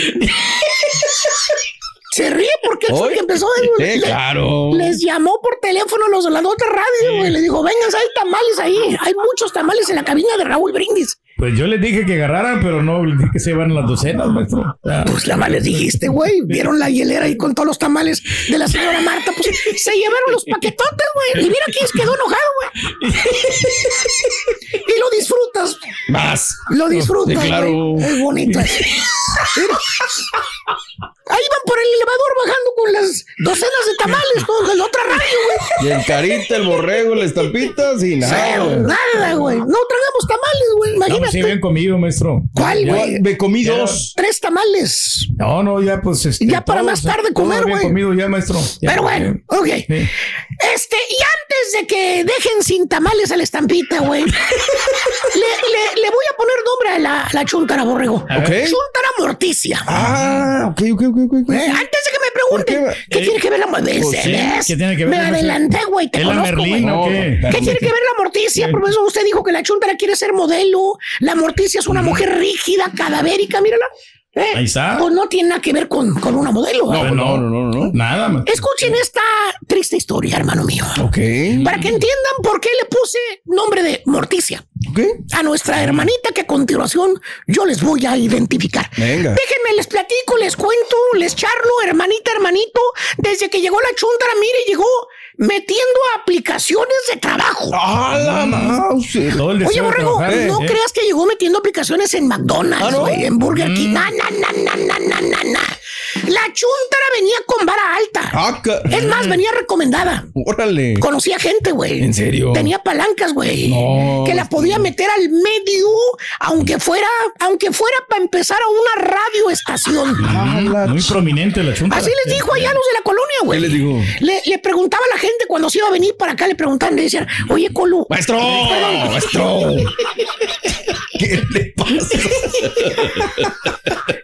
Se ríe porque él fue que empezó. Sí, Le- claro. Les llamó por teléfono a los de la otra radio, güey. Le dijo, vengan, hay tamales ahí. Hay muchos tamales en la cabina de Raúl Brindis. Pues yo les dije que agarraran, pero no les dije que se llevan las docenas, maestro. Ah, Pues nada más les dijiste, güey. Vieron la hielera ahí con todos los tamales de la señora Marta. Pues se llevaron los paquetotes, güey. Y mira quién se quedó enojado, güey. y lo disfrutas. Más. Lo disfrutas. Sí, claro. güey. Es bonito. así. [LAUGHS] Mira. Ahí van por el elevador bajando con las docenas de tamales, con la otra radio, güey. Y el carita, el borrego, la estampita, sin nada. Cero, güey. nada, güey. No tragamos tamales, güey. No, pues Imagínate. sí habían comido, maestro. ¿Cuál, güey? Me comí dos. Tres tamales. No, no, ya pues este, Ya para todos- más tarde todos comer, güey. comido ya, maestro. Ya, Pero bueno, ok. Sí. Este, y antes de que dejen sin tamales a la estampita, güey, [LAUGHS] le, le- le voy a poner nombre a la, la chuntara, borrego. Ok. Chuntara morticia. Ah, ok, ok, ok, ok. Eh, antes de que me pregunten, ¿Por qué, Eh, tiene que ver la morticia? pues ¿qué tiene que ver, Me adelanté, güey, te ¿Es la conozco, Merlín güey. o qué? ¿Qué tiene que ver la morticia? Por eso usted dijo que la chuntara quiere ser modelo. La morticia es una mujer rígida, cadavérica, mírala. ¿Eh? Ahí está. Pues no tiene nada que ver con, con una modelo. No, no, no, no, no. Nada, maestro. Escuchen esta triste historia, hermano mío. Ok. Para que entiendan por qué le puse nombre de Morticia Ok. a nuestra hermanita que a continuación yo les voy a identificar. Venga. Déjenme, les platico, les cuento, les charlo, hermanita, hermanito, desde que llegó la chuntara, mire, llegó metiendo aplicaciones de trabajo. ¡Ah, la mouse! Todo el Oye, Borrego, trabajar, no eh. creas que llegó metiendo aplicaciones en McDonald's, ¿Ah, en Burger King. Na, na, na, na, na, na, na, na. La chuntara venía con vara alta. Ah, Es más, venía recomendada. Órale. Conocía gente, güey. ¿En serio? Tenía palancas, güey. No. Que la podía meter al medio, aunque fuera, aunque fuera para empezar a una radioestación. Ah, la Muy prominente la chunta. Así les dijo allá a los de la colonia, güey. ¿Qué les dijo? Le, le preguntaba a la gente cuando se iba a venir para acá, le preguntaban, le decían, oye, Colu. ¡Maestro! [LAUGHS] ¡Maestro! [LAUGHS] ¿Qué le pasa? [LAUGHS]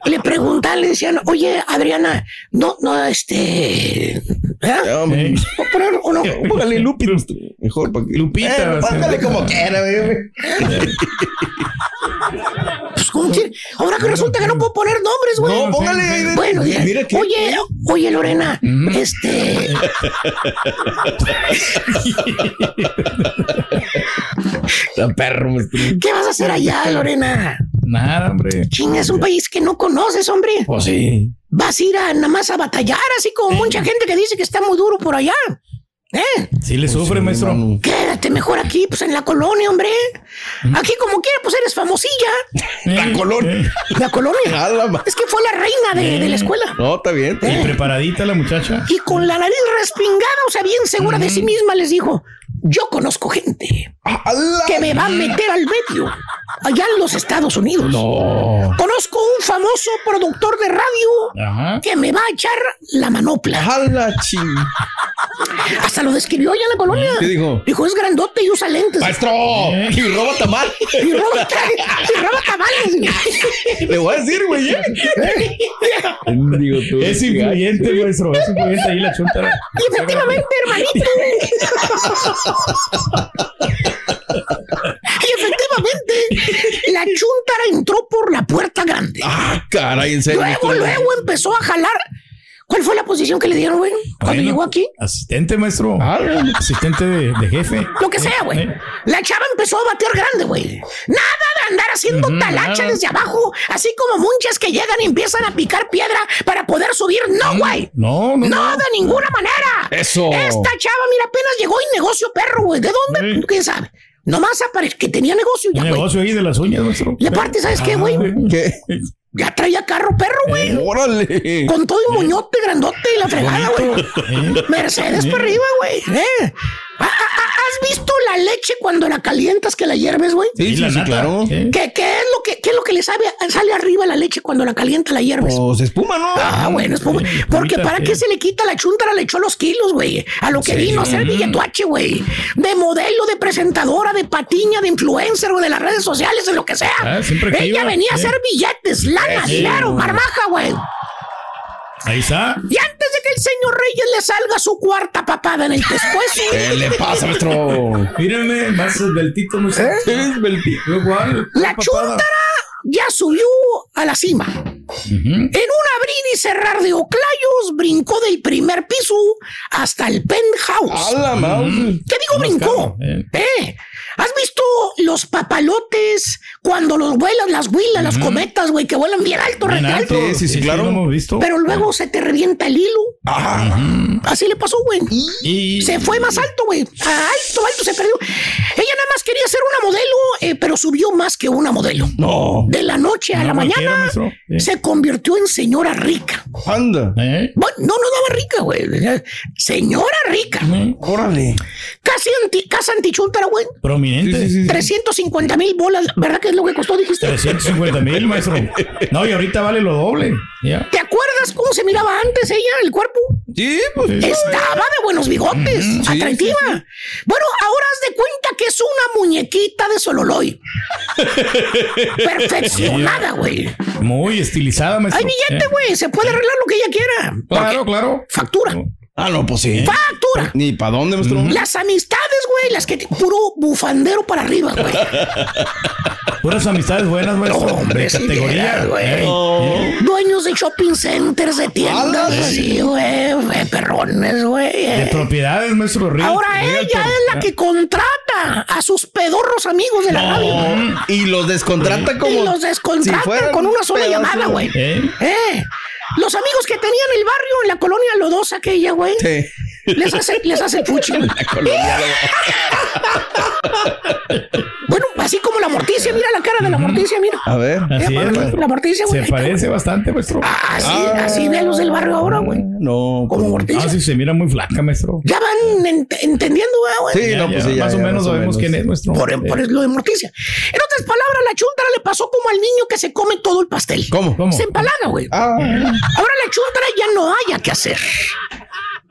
Le preguntaban, le decían, oye, Adriana, no, no, este. Eh. ¿Puedo poner o no? [LAUGHS] Póngale Lupi. Mejor. Lupita, Eh, póngale como quiera, güey. [LAUGHS] ¿cómo quiere? Ahora que resulta que no puedo poner nombres, güey. No, póngale ahí. de- Bueno, mira, que. oye, oye, Lorena, este. Está perro. ¿Qué vas a hacer allá, Lorena? Nada, hombre. Ching, es un país que no conoces, hombre. Pues sí. Vas a ir a nada más a batallar, así como mucha gente que dice que está muy duro por allá. ¿Eh? Sí le sufre, maestro. mano. Quédate mejor aquí, pues en la colonia, hombre. Aquí como quiera, pues eres famosilla. [LAUGHS] La colonia. La colonia. [LAUGHS] A la ma- Es que fue la reina de, de la escuela. No, está bien. está Y preparadita la muchacha. Y con la nariz respingada, o sea, bien segura de sí misma, les dijo, yo conozco gente que me va a meter al medio allá en los Estados Unidos. No. Conozco un famoso productor de radio Ajá. que me va a echar la manopla. A la ching. Hasta lo describió allá en la colonia. ¿Qué dijo? Dijo, es grandote y usa lentes. ¡Maestro! Y roba tamal. Y roba, y roba tamales. [LAUGHS] Le voy a decir, güey. ¿eh? Digo tú. Es influyente, maestro. Es influyente ahí la chunta. Y efectivamente, hermanito. [LAUGHS] y efectivamente, la chuntara entró por la puerta grande. Ah, caray, en serio. Luego, luego empezó a jalar. ¿Cuál fue la posición que le dieron, güey? Cuando Bueno, llegó aquí. Asistente, maestro. Ah, Asistente de, de jefe. Lo que sea, güey. Eh. La chava empezó a batear grande, güey. Nada de andar haciendo Ujú, talacha nada. desde abajo, así como muchas que llegan y empiezan a picar piedra para poder subir. No, güey. No, no, No, no. de ninguna manera. Eso. Esta chava, mira, apenas llegó y negocio perro, güey. ¿De dónde? Sí. ¿Quién sabe? Nomás aparece que tenía negocio ya, Un negocio ahí de las uñas, maestro. Y aparte, ¿sabes qué, güey? ¿Qué? Ya traía carro perro, güey. Órale. Con todo y moñote grandote y la fregada, güey. Eh. Mercedes para arriba, güey. ¿Eh? ¿Ha- ha- ¿Has visto la leche cuando la calientas que la hierves, güey? Sí, sí, la sí, nata. claro. ¿Qué, qué es lo que, qué es lo que le sabe, sale arriba la leche cuando la calienta la hierves? Pues espuma, ¿no? Ah, bueno, es como- porque para qué se le quita la chuntara, le echó los kilos, güey. A lo que vino a ser billetuache, güey. De modelo, de presentadora, de patiña, de influencer, o de las redes sociales, de lo que sea. Ah, siempre que Ella iba, venía a hacer billetes, lana, Sí. dinero, marmaja, güey. Ahí está. Y antes de que el señor Reyes le salga su cuarta papada en el pescuezo. [LAUGHS] ¿Qué le pasa, maestro? Mírenme, más esbeltito, maestro. Es beltito. Igual. La papada. chuntara ya subió a la cima. En un abrir y cerrar de oclayos, brincó del primer piso hasta el penthouse. ¡A la mouse! ¿Qué digo brincó? Eh, ¿Has visto los papalotes cuando los vuelan, las huilas, las cometas, güey, que vuelan bien alto, Bien re alto. alto? Sí, sí, claro. hemos visto. Pero luego se te revienta el hilo. Así le pasó, güey. Y- Se fue más alto, güey. A Alto, alto, se perdió. Ella nada más quería ser una modelo, eh, pero subió más que una modelo. No. De la noche a No la mañana se convirtió en señora rica. Anda. ¿Eh? Bueno, no, no daba rica, güey. Señora rica. Órale. Casi anti, casa antichúntara, güey. Prominente. 350 mil bolas, ¿verdad que es lo que costó, dijiste? 350 mil, maestro. No, y ahorita vale lo doble. ¿Te acuerdas cómo se miraba antes ella, el cuerpo? Sí, pues. Estaba de buenos bigotes, sí, atractiva. Bueno, ahora haz de cuenta que es una muñequita de Sololoy. [LAUGHS] Perfeccionada, güey. Muy estilizada, maestro. Hay billete, ¿Eh? güey. Se puede arreglar lo que ella quiera. Claro, claro. Factura. Ah, no, pues sí. Factura. Ni para dónde, maestro. Las amistades, güey, las que te- puro bufandero para arriba, güey. Puras amistades buenas, maestro. Hombre, de sí categoría. güey. ¿eh? ¿Eh? Dueños de shopping centers, de tiendas, así, güey, güey, perrones, güey. De propiedades, maestro. Real- Ahora ella es la que contrata a sus pedorros amigos de la radio. güey. Y los descontrata como. y los descontrata con una sola pedazo- llamada, güey. ¿Eh? Eh, Los amigos que tenían el barrio en la colonia Lodosa aquella, güey. Sí. Les hace, les hace fuchi. [LAUGHS] La colonia. Bueno, [LAUGHS] así como la morticia, mira la cara de la morticia, mira. A ver. Así Eh, es, la morticia, güey. Se parece bastante, maestro. Así, Ah. así de los del barrio ahora, güey. No. Como morticia. Ah, sí, se mira muy flaca, maestro. Ya van ent- entendiendo, güey. Sí, Ya, no, pues ya, sí, ya, más o menos más o sabemos menos. quién es nuestro. Por, por eh, lo de morticia. En otras palabras, la chuntara le pasó como al niño que se come todo el pastel. ¿Cómo? ¿Cómo? Se empalaga, güey. Ah. Ahora la chuntara ya no haya que hacer.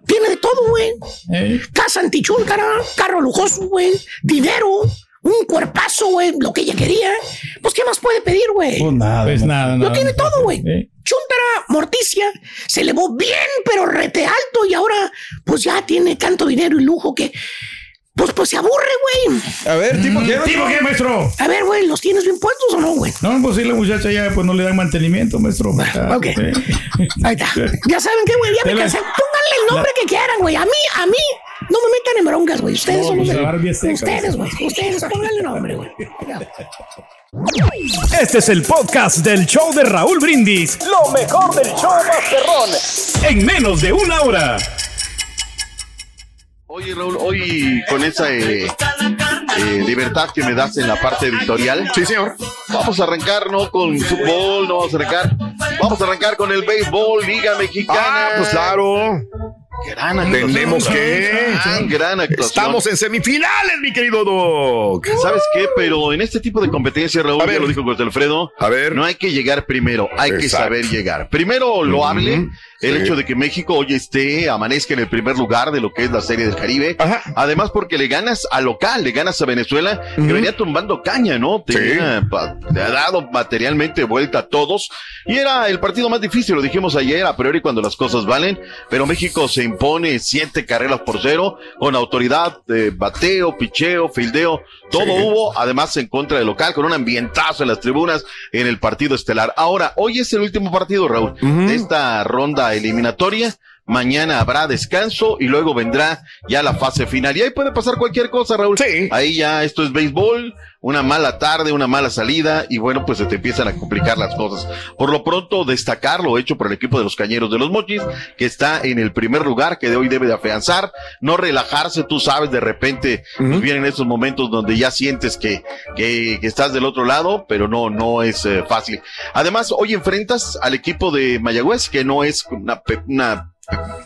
Tiene de todo, güey. ¿eh? Casa antichúntara, carro lujoso, güey. Dinero, un cuerpazo, güey. Lo que ella quería. Pues, ¿qué más puede pedir, güey? Pues nada. Pues nada, Lo nada. tiene todo, güey. ¿Eh? Chuntara Morticia se elevó bien, pero rete alto y ahora pues ya tiene tanto dinero y lujo que pues pues se aburre, güey. A ver, tipo, ¿qué? ¿Tipo qué, maestro? A ver, güey, ¿los tienes bien puestos o no, güey? No, pues sí, la muchacha ya pues no le dan mantenimiento, maestro. Ah, ok. sí. Ahí está. Ya saben qué, güey, ya me cansé. Pónganle el nombre que quieran, güey. A mí, a mí, no me metan en broncas, güey. Ustedes No, son los pues, Barbie Azteca, Ustedes, güey. Ustedes, pónganle nombre, güey. Este es el podcast del show de Raúl Brindis. Lo mejor del show Masterrón. En menos de una hora. Oye, Raúl, hoy con esa eh, eh, libertad que me das en la parte editorial. Sí, señor. Vamos a arrancar, ¿no? Con fútbol, no vamos a arrancar. Vamos a arrancar con el béisbol, Liga Mexicana. Ah, pues claro. Gran actuación. Tenemos que. Gran, gran actuación. Estamos en semifinales, mi querido Doc. ¿Sabes qué? Pero en este tipo de competencia, Raúl, A ya lo dijo José Alfredo, A ver. no hay que llegar primero, hay que Exacto. saber llegar. Primero, lo hable el Sí. hecho de que México hoy esté, amanezca en el primer lugar de lo que es la Serie del Caribe. Ajá. Además, porque le ganas a local, le ganas a Venezuela, que Ujú. venía tumbando caña, ¿no? Tenía, pa- le ha dado materialmente vuelta a todos. Y era el partido más difícil, lo dijimos ayer, a priori cuando las cosas valen. Pero México se impone siete carreras por cero, con autoridad de bateo, picheo, fildeo, todo Sí. hubo, además en contra del local, con un ambientazo en las tribunas en el partido estelar. Ahora, hoy es el último partido, Raúl, de esta ronda eliminatoria. Mañana habrá descanso y luego vendrá ya la fase final. Y ahí puede pasar cualquier cosa, Raúl. Sí. Ahí ya esto es béisbol, una mala tarde, una mala salida y bueno, pues se te empiezan a complicar las cosas. Por lo pronto, destacar lo hecho por el equipo de los Cañeros de los Mochis, que está en el primer lugar, que de hoy debe de afianzar, no relajarse, tú sabes, de repente pues, vienen esos momentos donde ya sientes que, que, que estás del otro lado, pero no, no es eh, fácil. Además, hoy enfrentas al equipo de Mayagüez, que no es una, una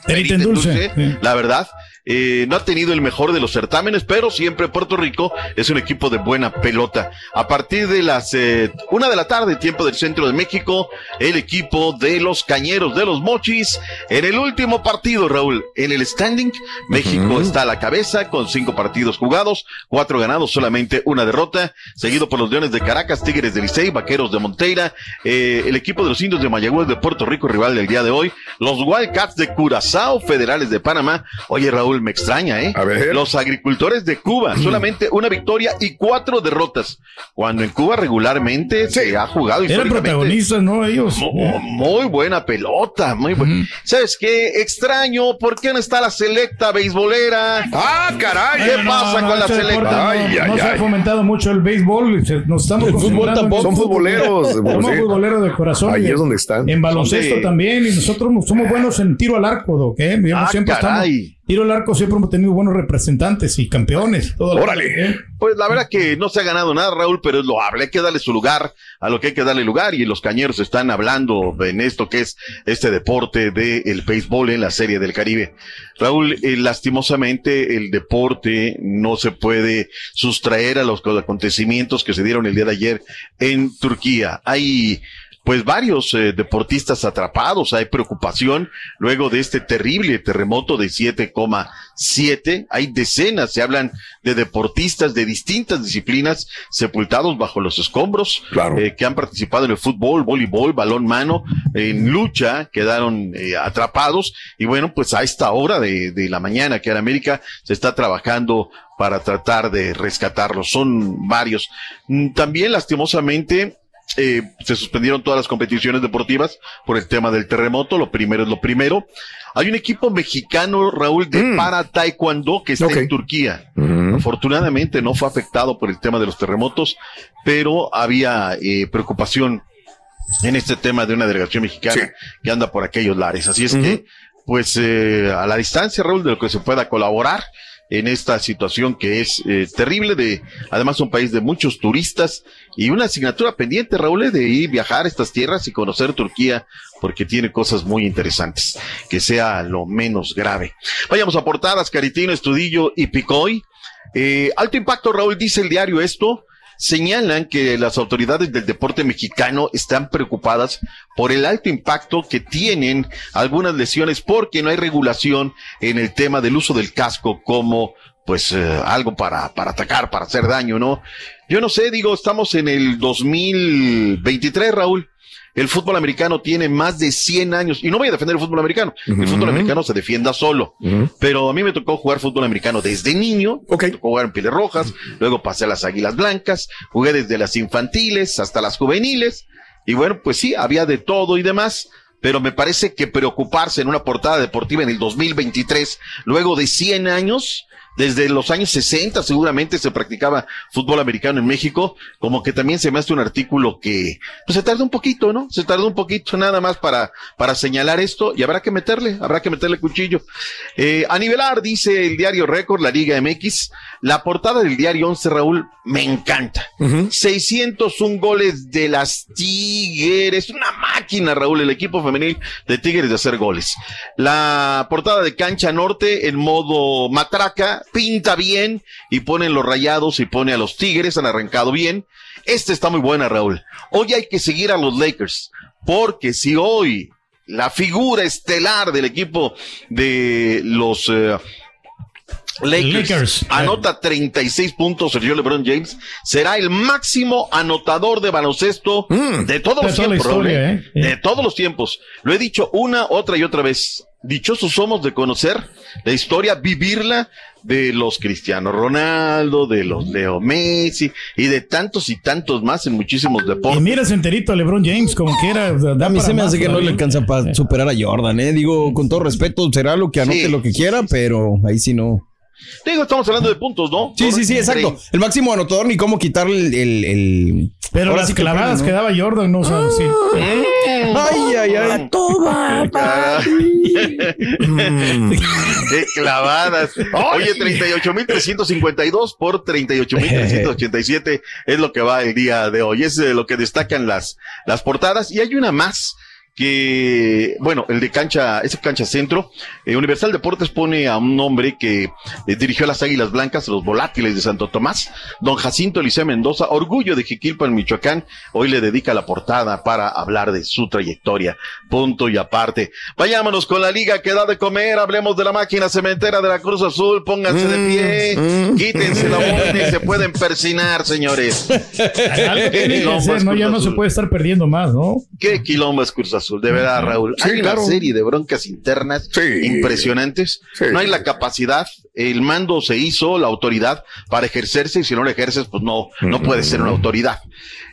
Perita en dulce. Sí. la verdad. Eh, no ha tenido el mejor de los certámenes, pero siempre Puerto Rico es un equipo de buena pelota. A partir de las eh, una de la tarde, tiempo del centro de México, el equipo de los Cañeros de los Mochis, en el último partido, Raúl, en el standing, México está a la cabeza con cinco partidos jugados, cuatro ganados, solamente una derrota, seguido por los Leones de Caracas, Tigres de Licey, Vaqueros de Monteira, eh, el equipo de los Indios de Mayagüez de Puerto Rico, rival del día de hoy, los Wildcats de de Curazao Federales de Panamá. Oye, Raúl, me extraña, ¿eh? A ver. Los agricultores de Cuba, solamente una victoria y cuatro derrotas. Cuando en Cuba regularmente se ha jugado Eran protagonistas, ¿no? Ellos. Mu- Muy buena pelota, muy buena. ¿Sabes qué? Extraño, ¿por qué no está la selecta beisbolera? ¡Ah, caray! ¿Qué No, pasa no, con la selecta? No, Ay, ay, no se ha fomentado mucho el béisbol. Nos estamos El fútbol tampoco. Son futboleros. Somos sí. futboleros de corazón. Ahí y- es donde están. En baloncesto de- también. Y nosotros somos buenos en tiro al arco, Doc, ¿eh? Digamos, Ah, siempre caray. estamos. Tiro al arco siempre hemos tenido buenos representantes y campeones. Órale. ¿eh? Pues la verdad que no se ha ganado nada, Raúl, pero es loable. Hay que darle su lugar a lo que hay que darle lugar. Y los cañeros están hablando en esto que es este deporte del béisbol en la Serie del Caribe. Raúl, eh, lastimosamente el deporte no se puede sustraer a los acontecimientos que se dieron el día de ayer en Turquía. Hay pues varios eh, deportistas atrapados, hay preocupación luego de este terrible terremoto de 7,7, hay decenas, se hablan de deportistas de distintas disciplinas sepultados bajo los escombros, Claro. eh, que han participado en el fútbol, voleibol, balón mano, en lucha, quedaron eh, atrapados y bueno, pues a esta hora de, de la mañana que en América se está trabajando para tratar de rescatarlos, son varios. Mm, También lastimosamente eh, se suspendieron todas las competiciones deportivas por el tema del terremoto. Lo primero es lo primero. Hay un equipo mexicano, Raúl, de para taekwondo que está en Turquía. Ujú. Afortunadamente no fue afectado por el tema de los terremotos, pero había eh, preocupación en este tema de una delegación mexicana Sí. que anda por aquellos lares. Así es que, pues, eh, a la distancia, Raúl, de lo que se pueda colaborar en esta situación que es eh, terrible de, además un país de muchos turistas y una asignatura pendiente, Raúl, eh, de ir viajar a estas tierras y conocer Turquía porque tiene cosas muy interesantes, que sea lo menos grave. Vayamos a portadas, Caritino, Estudillo y Picoy. Eh, alto impacto, Raúl, dice el diario esto. Señalan que las autoridades del deporte mexicano están preocupadas por el alto impacto que tienen algunas lesiones porque no hay regulación en el tema del uso del casco como pues eh, algo para, para atacar, para hacer daño, ¿no? Yo no sé, digo, estamos en el 2023, Raúl. El fútbol americano tiene más de 100 años, y no voy a defender el fútbol americano, el fútbol americano se defienda solo, pero a mí me tocó jugar fútbol americano desde niño, me tocó jugar en Pieles Rojas, luego pasé a las Águilas Blancas, jugué desde las infantiles hasta las juveniles, y bueno, pues sí, había de todo y demás, pero me parece que preocuparse en una portada deportiva en el 2023, luego de 100 años, desde los años 60 seguramente se practicaba fútbol americano en México, como que también se me hace un artículo que pues se tardó un poquito, ¿no? Se tardó un poquito nada más para, para señalar esto y habrá que meterle, habrá que meterle cuchillo. Eh, a nivelar, dice el diario Récord, la Liga MX, la portada del diario 11, Raúl, me encanta. 601 goles de las Tigres, una máquina, Raúl, el equipo femenil de Tigres de hacer goles. La portada de Cancha Norte en modo matraca, pinta bien y ponen los rayados y pone a los Tigres, han arrancado bien. Esta está muy buena, Raúl. Hoy hay que seguir a los Lakers, porque si hoy la figura estelar del equipo de los eh, Lakers, Lakers. anota 36 puntos Sergio LeBron James, será el máximo anotador de baloncesto de todos De los tiempos, historia, ¿eh? ¿eh? de todos los tiempos. Lo he dicho una, otra y otra vez. Dichosos somos de conocer la historia, vivirla de los Cristiano Ronaldo, de los Leo Messi y de tantos y tantos más en muchísimos Y deportes. miras enterito a LeBron James, como que era. A mí se me hace que no le alcanza para superar a Jordan, ¿eh? Digo, con todo respeto, será lo que anote Sí, lo que quiera, pero ahí sí no. Digo, estamos hablando de puntos, ¿no? Sí, sí, sí, exacto. El máximo anotador, ni cómo quitarle el. el, el- Pero ahora las sí que clavadas que ¿no? daba Jordan, no sabes si. Ay, ay, ay. Toma, [LAUGHS] Qué clavadas. Oye, 38.352 por 38.387 es lo que va el día de hoy. Es eh, lo que destacan las, las portadas. Y hay una más que, bueno, el de cancha, ese cancha centro, eh, Universal Deportes pone a un hombre que eh, dirigió a las Águilas Blancas, los volátiles de Santo Tomás, don Jacinto Eliseo Mendoza, orgullo de Jiquilpan, Michoacán, hoy le dedica la portada para hablar de su trayectoria, punto y aparte. Vayámonos con la liga que da de comer, hablemos de la máquina cementera de la Cruz Azul, pónganse de pie, quítense la boina y se pueden persinar, señores. Algo tiene que quilombo hacer, es ¿no? Ya no se puede estar perdiendo más, ¿no? Qué quilombo es Cruz Azul. Azul, de verdad, Raúl. Sí, hay claro. una serie de broncas internas impresionantes. Sí. No hay la capacidad, el mando se hizo, la autoridad, para ejercerse, y si no lo ejerces, pues no, no puede ser una autoridad.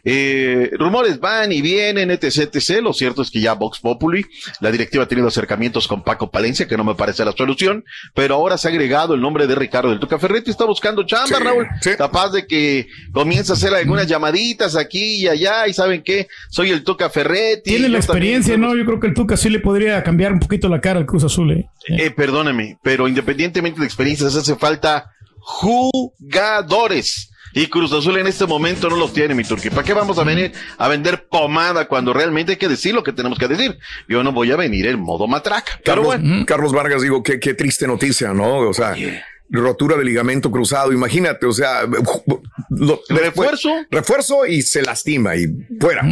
Eh, rumores van y vienen, etc, etc. Lo cierto es que ya Vox Populi, la directiva ha tenido acercamientos con Paco Palencia, que no me parece la solución, pero ahora se ha agregado el nombre de Ricardo del Tuca Ferretti, está buscando chamba, Sí, Raúl, capaz de que comience a hacer algunas llamaditas aquí y allá, y saben qué, soy el Tuca Ferretti. Tiene la también- experiencia, ¿no? Yo creo que el Tuca sí le podría cambiar un poquito la cara al Cruz Azul, ¿eh? Eh, perdóname, pero independientemente de hace falta jugadores. Y Cruz Azul en este momento no los tiene, mi turqui. ¿Para qué vamos a venir a vender pomada cuando realmente hay que decir lo que tenemos que decir? Yo no voy a venir en modo matraca. Pero Carlos, bueno, Carlos Vargas, digo, qué, qué triste noticia, ¿no? O sea, rotura de ligamento cruzado, imagínate, o sea, lo- ¿Refuerzo? refuerzo y se lastima y fuera.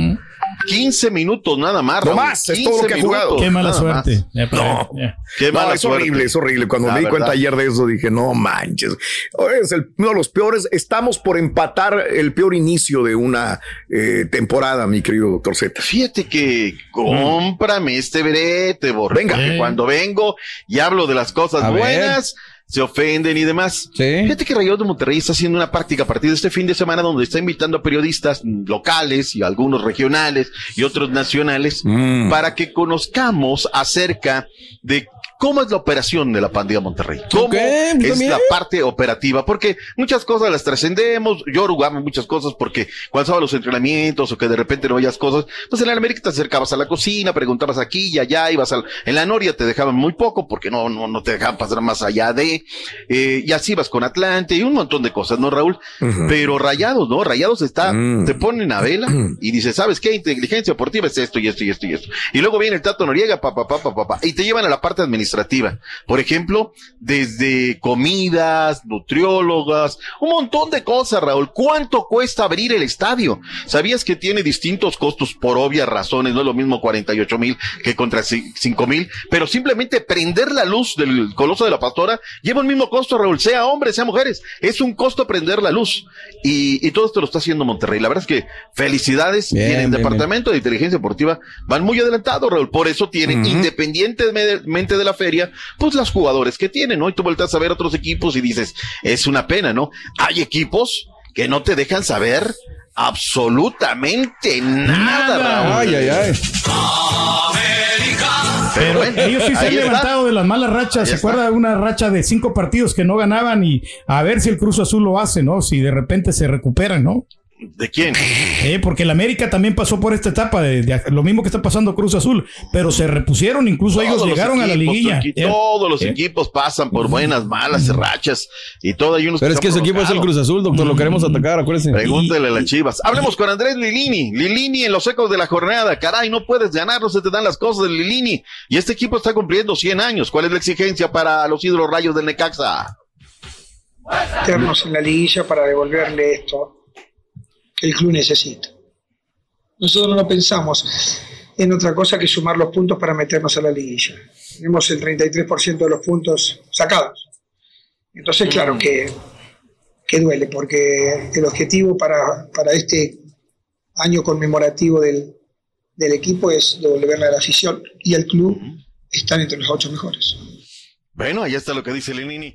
15 minutos nada más. No más, es todo lo 15 que ha jugado. Qué mala nada suerte. Ya, No. ya. Qué No, mala es suerte. horrible, es horrible. Cuando La me di cuenta verdad. ayer de eso, dije, no manches. Es el- uno de los peores. Estamos por empatar el peor inicio de una eh, temporada, mi querido doctor Z. Fíjate que cómprame este brete, Borja. Venga. Eh. cuando vengo y hablo de las cosas A ver. Se ofenden y demás. Fíjate que Rayados de Monterrey está haciendo una práctica a partir de este fin de semana donde está invitando a periodistas locales y algunos regionales y otros nacionales Mm. para que conozcamos acerca de cómo es la operación de la pandilla Monterrey. ¿Cómo Ok, es también. la parte operativa? Porque muchas cosas las trascendemos. Yo arrugaba muchas cosas porque cuando estaba los entrenamientos o que de repente no veías cosas, pues en la América te acercabas a la cocina, preguntabas aquí y allá, ibas al, en la Noria te dejaban muy poco porque no, no, no te dejaban pasar más allá de, eh, y así vas con Atlante y un montón de cosas, ¿no, Raúl? Pero Rayados, ¿no? Rayados está, Mm. te ponen a vela [CLEARS THROAT] y dice, ¿sabes qué? Inteligencia deportiva es esto y esto y esto y esto. Y luego viene el Tato Noriega, pa, pa, pa, pa, pa, pa, y te llevan a la parte administrativa. Por ejemplo, desde comidas, nutriólogas, un montón de cosas, Raúl. ¿Cuánto cuesta abrir el estadio? ¿Sabías que tiene distintos costos por obvias razones? No es lo mismo 48 mil que contra 5 mil, pero simplemente prender la luz del Coloso de la Pastora lleva el mismo costo, Raúl, sea hombres, sea mujeres. Es un costo prender la luz. Y, y todo esto lo está haciendo Monterrey. La verdad es que felicidades. Bien, tienen bien, departamento de inteligencia deportiva. Van muy adelantados, Raúl. Por eso tienen, independientemente de la feria, pues las jugadores que tienen, ¿no? Y tú volteas a ver otros equipos y dices, es una pena, ¿no? Hay equipos que no te dejan saber absolutamente nada, Raúl. Ay, ay, ay. Pero bueno, ellos sí se han está. levantado de las malas rachas. ¿Se acuerda de una racha de cinco partidos que no ganaban? Y a ver si el Cruz Azul lo hace, ¿no? Si de repente se recuperan, ¿no? ¿De quién? Eh, porque el América también pasó por esta etapa de, de lo mismo que está pasando Cruz Azul, pero se repusieron, incluso ellos Todos llegaron a la liguilla. Eh, Todos los eh. equipos pasan por buenas, malas, rachas y todo. Hay unos Pero es que se ese equipo es el. Cruz Azul, doctor. Lo queremos atacar, acuérdense. Pregúntale a las chivas. Hablemos con Andrés Lilini. Lilini en los ecos de la jornada. Caray, no puedes ganar, no se te dan las cosas de Lilini. Y este equipo está cumpliendo 100 años. ¿Cuál es la exigencia para los ídolos rayos del Necaxa? meternos en la liguilla para devolverle esto que el club necesita. Nosotros no pensamos en otra cosa que sumar los puntos para meternos a la liguilla. Tenemos el 33% de los puntos sacados. Entonces, claro que, que duele, porque el objetivo para, para este año conmemorativo del, del equipo es devolverle a la afición y al club están entre los ocho mejores. Bueno, ahí está lo que dice Lilini.